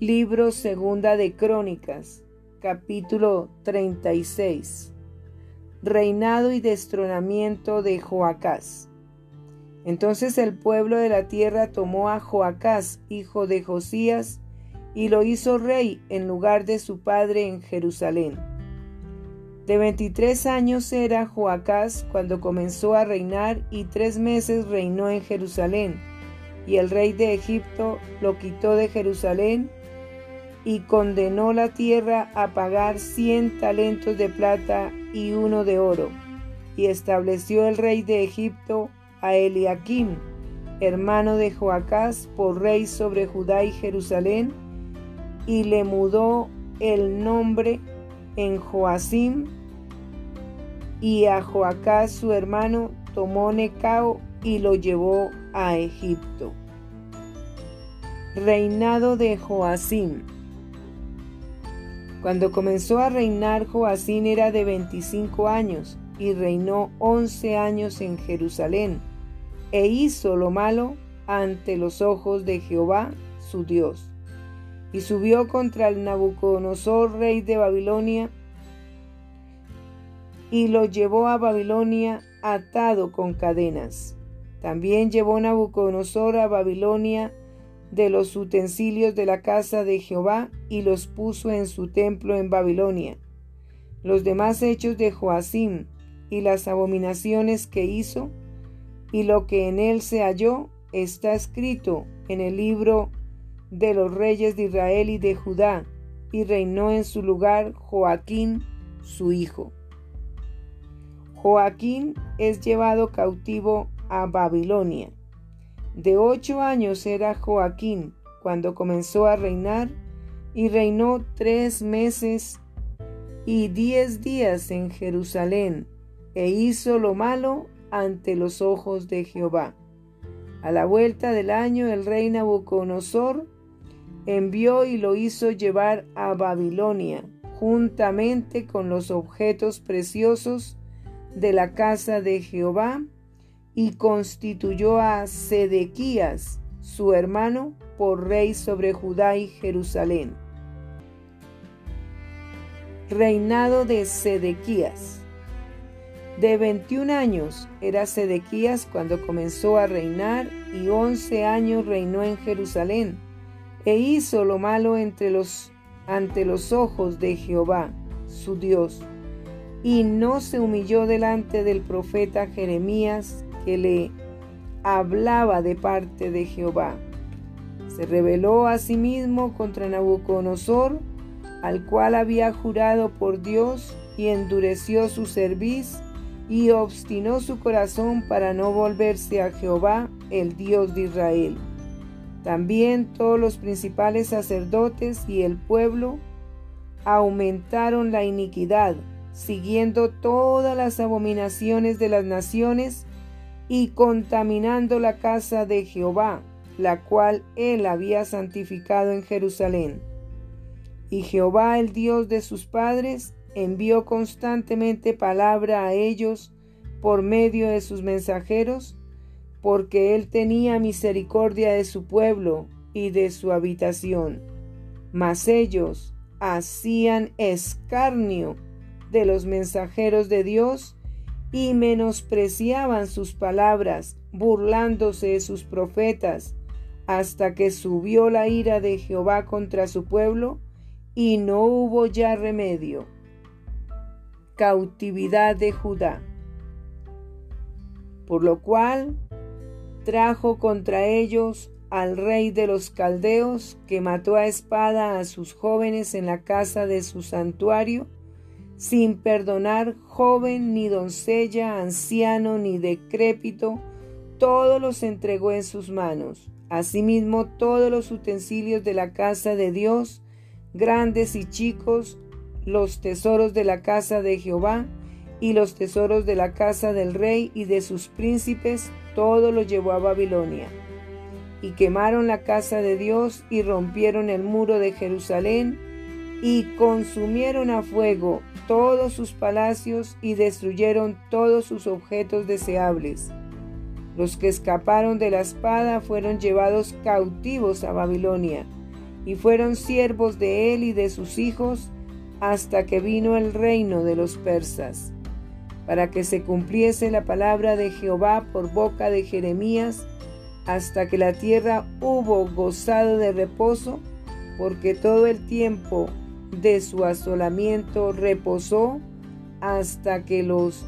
Libro Segunda de Crónicas, capítulo 36. Reinado y destronamiento de Joacás. Entonces el pueblo de la tierra tomó a Joacás, hijo de Josías, y lo hizo rey en lugar de su padre en Jerusalén. De veintitrés años era Joacás cuando comenzó a reinar y tres meses reinó en Jerusalén. Y el rey de Egipto lo quitó de Jerusalén y condenó la tierra a pagar cien talentos de plata y uno de oro. Y estableció el rey de Egipto a Eliakim, hermano de Joacás, por rey sobre Judá y Jerusalén, y le mudó el nombre en Joacim, y a Joacás su hermano tomó Necao y lo llevó a Egipto. Reinado de Joacim. Cuando comenzó a reinar Joacín era de 25 años y reinó 11 años en Jerusalén e hizo lo malo ante los ojos de Jehová su Dios. Y subió contra el Nabucodonosor, rey de Babilonia, y lo llevó a Babilonia atado con cadenas. También llevó Nabucodonosor a Babilonia de los utensilios de la casa de Jehová y los puso en su templo en Babilonia. Los demás hechos de Joacim y las abominaciones que hizo y lo que en él se halló está escrito en el libro de los reyes de Israel y de Judá, y reinó en su lugar Joaquín, su hijo. Joaquín es llevado cautivo a Babilonia. De ocho años era Joaquín cuando comenzó a reinar y reinó tres meses y diez días en Jerusalén e hizo lo malo ante los ojos de Jehová. A la vuelta del año el rey Nabucodonosor envió y lo hizo llevar a Babilonia juntamente con los objetos preciosos de la casa de Jehová y constituyó a Sedequías, su hermano, por rey sobre Judá y Jerusalén. Reinado de Sedequías. De 21 años era Sedequías cuando comenzó a reinar y 11 años reinó en Jerusalén e hizo lo malo ante los ojos de Jehová, su Dios, y no se humilló delante del profeta Jeremías, que le hablaba de parte de Jehová. Se rebeló a sí mismo contra Nabucodonosor, al cual había jurado por Dios, y endureció su cerviz, y obstinó su corazón para no volverse a Jehová, el Dios de Israel. También todos los principales sacerdotes y el pueblo aumentaron la iniquidad, siguiendo todas las abominaciones de las naciones y contaminando la casa de Jehová, la cual él había santificado en Jerusalén. Y Jehová, el Dios de sus padres, envió constantemente palabra a ellos por medio de sus mensajeros, porque él tenía misericordia de su pueblo y de su habitación. Mas ellos hacían escarnio de los mensajeros de Dios y menospreciaban sus palabras, burlándose de sus profetas, hasta que subió la ira de Jehová contra su pueblo, y no hubo ya remedio. Cautividad de Judá. Por lo cual trajo contra ellos al rey de los caldeos, que mató a espada a sus jóvenes en la casa de su santuario, sin perdonar joven ni doncella, anciano ni decrépito, todos los entregó en sus manos. Asimismo todos los utensilios de la casa de Dios, grandes y chicos, los tesoros de la casa de Jehová y los tesoros de la casa del rey y de sus príncipes, todo lo llevó a Babilonia. Y quemaron la casa de Dios y rompieron el muro de Jerusalén y consumieron a fuego todos sus palacios y destruyeron todos sus objetos deseables. Los que escaparon de la espada fueron llevados cautivos a Babilonia, y fueron siervos de él y de sus hijos hasta que vino el reino de los persas, para que se cumpliese la palabra de Jehová por boca de Jeremías, hasta que la tierra hubo gozado de reposo, porque todo el tiempo de su asolamiento reposó hasta que los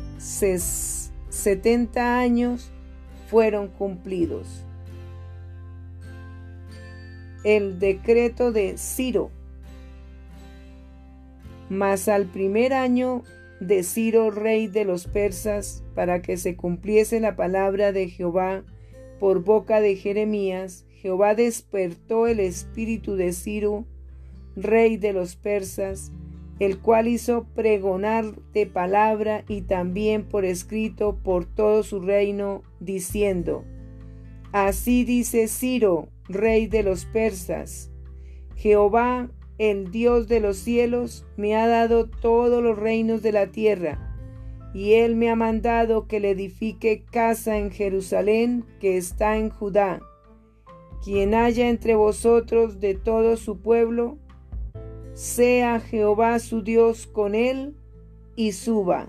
setenta años fueron cumplidos. El decreto de Ciro. Mas al primer año de Ciro, rey de los persas, para que se cumpliese la palabra de Jehová por boca de Jeremías, Jehová despertó el espíritu de Ciro, rey de los persas, el cual hizo pregonar de palabra y también por escrito por todo su reino, diciendo, Así dice Ciro, rey de los persas, Jehová, el Dios de los cielos, me ha dado todos los reinos de la tierra, y él me ha mandado que le edifique casa en Jerusalén, que está en Judá. Quien haya entre vosotros de todo su pueblo, sea Jehová su Dios con él y suba.